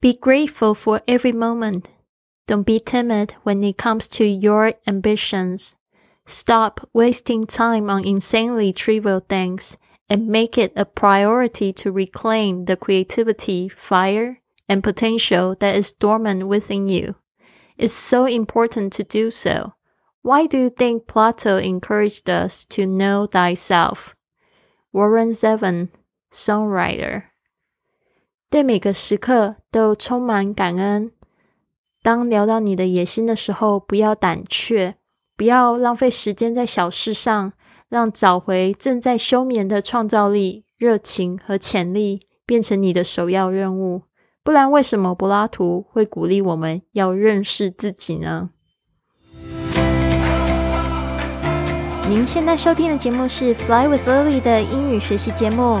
Be grateful for every moment. Don't be timid when it comes to your ambitions. Stop wasting time on insanely trivial things and make it a priority to reclaim the creativity, fire, and potential that is dormant within you. It's so important to do so. Why do you think Plato encouraged us to know thyself? Warren Zevon, songwriter. 对每个时刻都充满感恩。当聊到你的野心的时候，不要胆怯，不要浪费时间在小事上，让找回正在休眠的创造力、热情和潜力变成你的首要任务。不然，为什么柏拉图会鼓励我们要认识自己呢？您现在收听的节目是《Fly with Lily》的英语学习节目，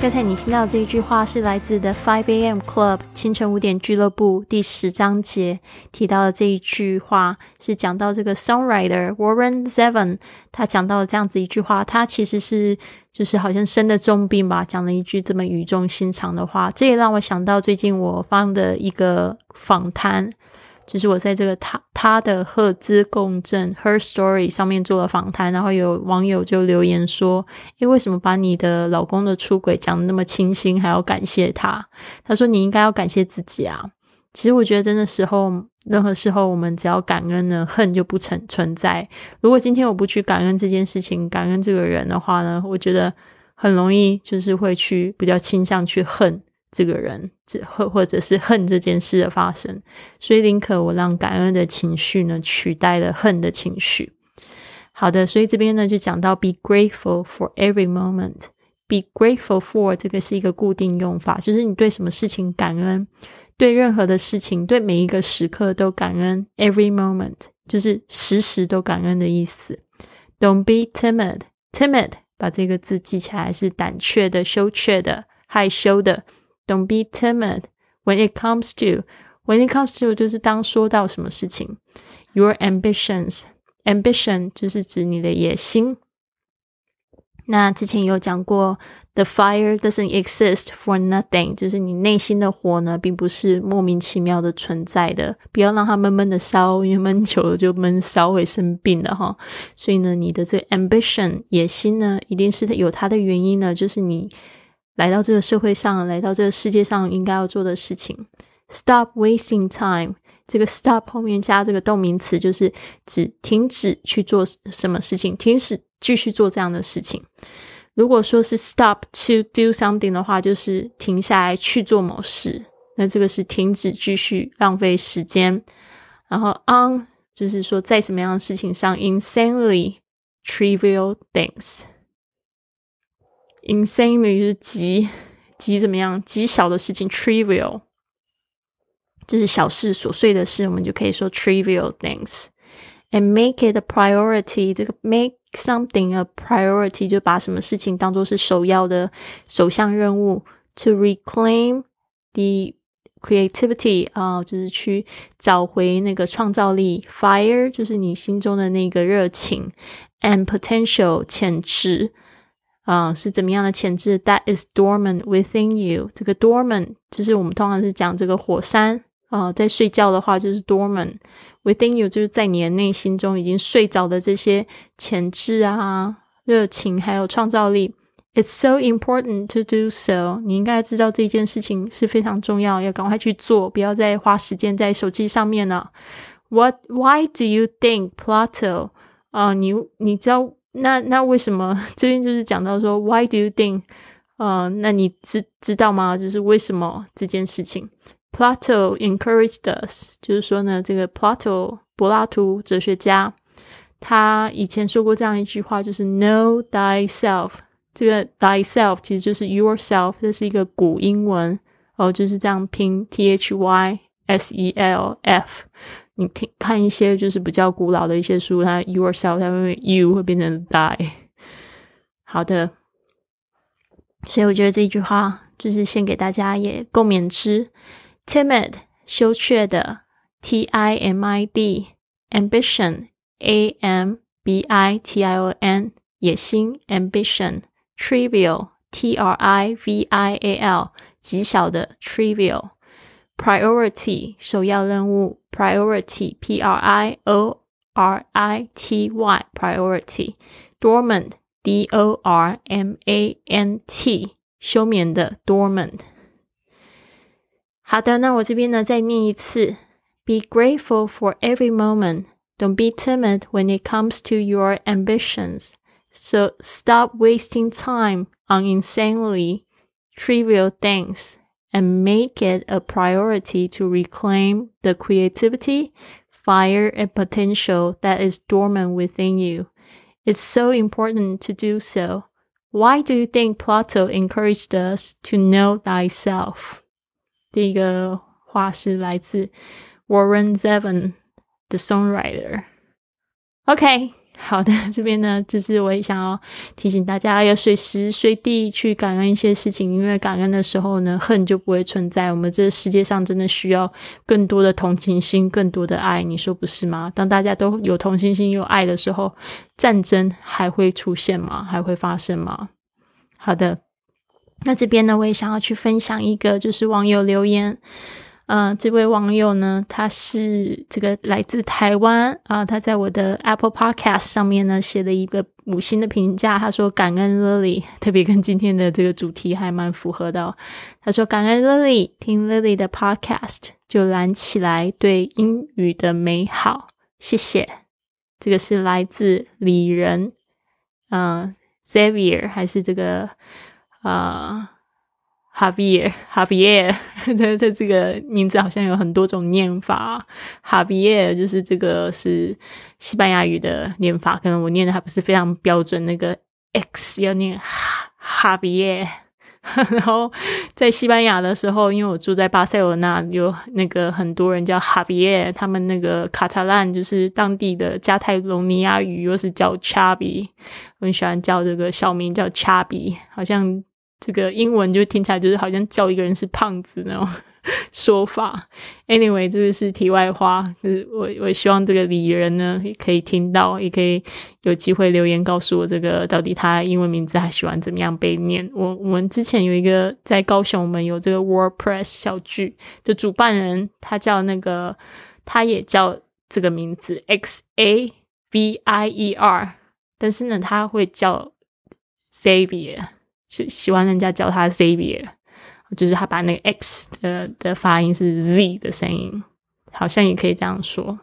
刚才你听到这一句话是来自的 Five A.M. Club 清晨五点俱乐部第十章节提到的这一句话，是讲到这个 songwriter Warren Zevon，他讲到了这样子一句话，他其实是就是好像生的重病吧，讲了一句这么语重心长的话，这也让我想到最近我放的一个访谈。就是我在这个他他的赫兹共振 Her Story 上面做了访谈，然后有网友就留言说：“诶，为什么把你的老公的出轨讲的那么清新，还要感谢他？”他说：“你应该要感谢自己啊。”其实我觉得，真的时候，任何时候，我们只要感恩呢，恨就不存存在。如果今天我不去感恩这件事情，感恩这个人的话呢，我觉得很容易就是会去比较倾向去恨。这个人，这或或者是恨这件事的发生，所以宁可我让感恩的情绪呢取代了恨的情绪。好的，所以这边呢就讲到 be grateful for every moment。be grateful for 这个是一个固定用法，就是你对什么事情感恩，对任何的事情，对每一个时刻都感恩。every moment 就是时时都感恩的意思。Don't be timid。timid 把这个字记起来是胆怯的、羞怯的、害羞的。Don't be timid when it comes to when it comes to 就是当说到什么事情，your ambitions ambition 就是指你的野心。那之前有讲过，the fire doesn't exist for nothing，就是你内心的火呢，并不是莫名其妙的存在的。不要让它闷闷的烧，因为闷久了就闷烧会生病的哈。所以呢，你的这 ambition 野心呢，一定是有它的原因呢，就是你。来到这个社会上，来到这个世界上，应该要做的事情。Stop wasting time。这个 stop 后面加这个动名词，就是指停止去做什么事情，停止继续做这样的事情。如果说是 stop to do something 的话，就是停下来去做某事。那这个是停止继续浪费时间。然后 on 就是说在什么样的事情上，insanely trivial things。Insanely 是极极怎么样？极小的事情，trivial 就是小事、琐碎的事，我们就可以说 trivial things。And make it a priority，这个 make something a priority 就把什么事情当做是首要的首项任务。To reclaim the creativity 啊，就是去找回那个创造力。Fire 就是你心中的那个热情，and potential 潜质。 啊，是怎么样的潜质？That is dormant within you。这个 dormant 就是我们通常是讲这个火山啊，在睡觉的话就是 dormant within you，就是在你的内心中已经睡着的这些潜质啊、热情还有创造力。It's so important to do so。你应该知道这件事情是非常重要，要赶快去做，不要再花时间在手机上面了。What? Why do you think Plato？啊，你你知道？那那为什么 这边就是讲到说，Why do you think？呃，那你知知道吗？就是为什么这件事情？Plato encouraged us，就是说呢，这个 Plato 柏拉图哲学家，他以前说过这样一句话，就是 Know thyself。这个 thyself 其实就是 yourself，这是一个古英文哦，就是这样拼 T H Y S E L F。你看看一些就是比较古老的一些书，它 yourself 它会 you 会变成 die。好的，所以我觉得这句话就是献给大家，也共勉之。Timid，羞怯的；T I M I D，ambition，A M B I T I O N，野心；ambition，trivial，T R I V I A L，极小的 trivial ；trivial，priority，首要任务；priority，P R I O R I T Y，priority；dormant。D O R M A N T，休眠的 dormant。好的，那我这边呢再念一次：Be grateful for every moment. Don't be timid when it comes to your ambitions. So stop wasting time on insanely trivial things and make it a priority to reclaim the creativity, fire, and potential that is dormant within you. It's so important to do so. Why do you think Plato encouraged us to know thyself? 第一个话是来自 Warren Zevon, the songwriter. OK， 好的，这边呢，就是我也想要提醒大家，要随时随地去感恩一些事情，因为感恩的时候呢，恨就不会存在。我们这世界上真的需要更多的同情心，更多的爱，你说不是吗？当大家都有同情心、有爱的时候，战争还会出现吗？还会发生吗？好的，那这边呢，我也想要去分享一个，就是网友留言。嗯，这位网友呢，他是这个来自台湾啊，他在我的 Apple Podcast 上面呢写了一个五星的评价，他说感恩 Lily，特别跟今天的这个主题还蛮符合的。他说感恩 Lily，听 Lily 的 Podcast 就燃起来对英语的美好，谢谢。这个是来自李仁，嗯，Xavier 还是这个啊？比耶，哈比耶，他他这个名字好像有很多种念法。哈比耶就是这个是西班牙语的念法，可能我念的还不是非常标准。那个 X 要念哈哈比耶。然后在西班牙的时候，因为我住在巴塞罗那，有那个很多人叫哈比耶，他们那个卡塔兰就是当地的加泰隆尼亚语，又是叫 Chubby，我很喜欢叫这个小名叫 Chubby，好像。这个英文就听起来就是好像叫一个人是胖子那种说法。Anyway，这个是题外话。就是我我希望这个李人呢也可以听到，也可以有机会留言告诉我这个到底他英文名字还喜欢怎么样被念。我我们之前有一个在高雄，我们有这个 WordPress 小剧的主办人，他叫那个他也叫这个名字 X A V I E R，但是呢他会叫 Xavier。是喜欢人家叫他 Xavier，就是他把那个 X 的的发音是 Z 的声音，好像也可以这样说。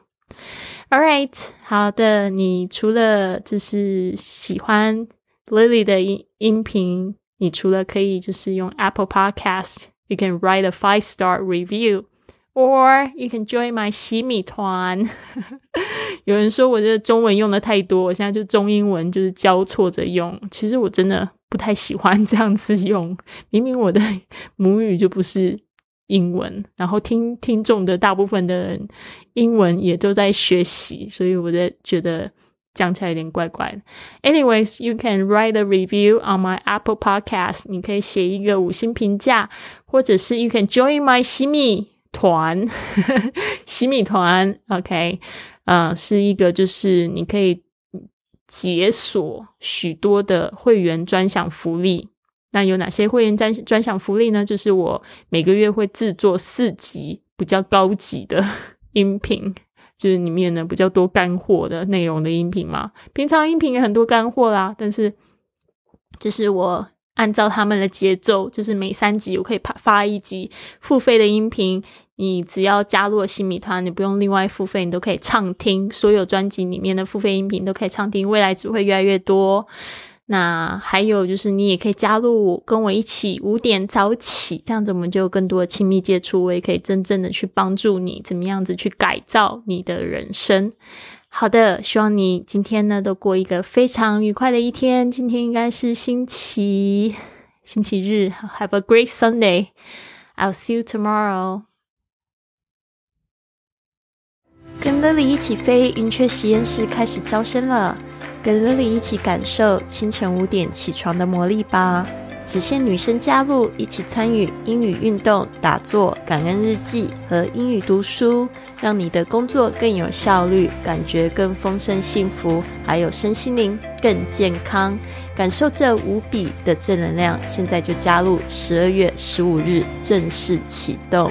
All right，好的，你除了就是喜欢 Lily 的音音频，你除了可以就是用 Apple Podcast，you can write a five star review。Or you can join my 洗米团。有人说我这中文用的太多，我现在就中英文就是交错着用。其实我真的不太喜欢 这样子用，明明我的 母语就不是英文，然后听听众的大部分的人英文也都在学习，所以我在觉得讲起来有点怪怪的。Anyways, you can write a review on my Apple Podcast。你可以写一个五星评价，或者是 you can join my 洗米。团，西米团，OK，呃，是一个就是你可以解锁许多的会员专享福利。那有哪些会员专专享福利呢？就是我每个月会制作四集比较高级的 音频，就是里面呢比较多干货的内容的音频嘛。平常音频也很多干货啦，但是就是我。按照他们的节奏，就是每三集我可以发发一集付费的音频。你只要加入了新米团，你不用另外付费，你都可以畅听所有专辑里面的付费音频，都可以畅听。未来只会越来越多。那还有就是，你也可以加入跟我一起五点早起，这样子我们就有更多的亲密接触。我也可以真正的去帮助你，怎么样子去改造你的人生。好的，希望你今天呢都过一个非常愉快的一天。今天应该是星期星期日，Have a great Sunday. I'll see you tomorrow. 跟 Lily 一起飞，云雀实验室开始招生了。跟 Lily 一起感受清晨五点起床的魔力吧。只限女生加入，一起参与英语运动、打坐、感恩日记和英语读书，让你的工作更有效率，感觉更丰盛、幸福，还有身心灵更健康，感受这无比的正能量。现在就加入，十二月十五日正式启动。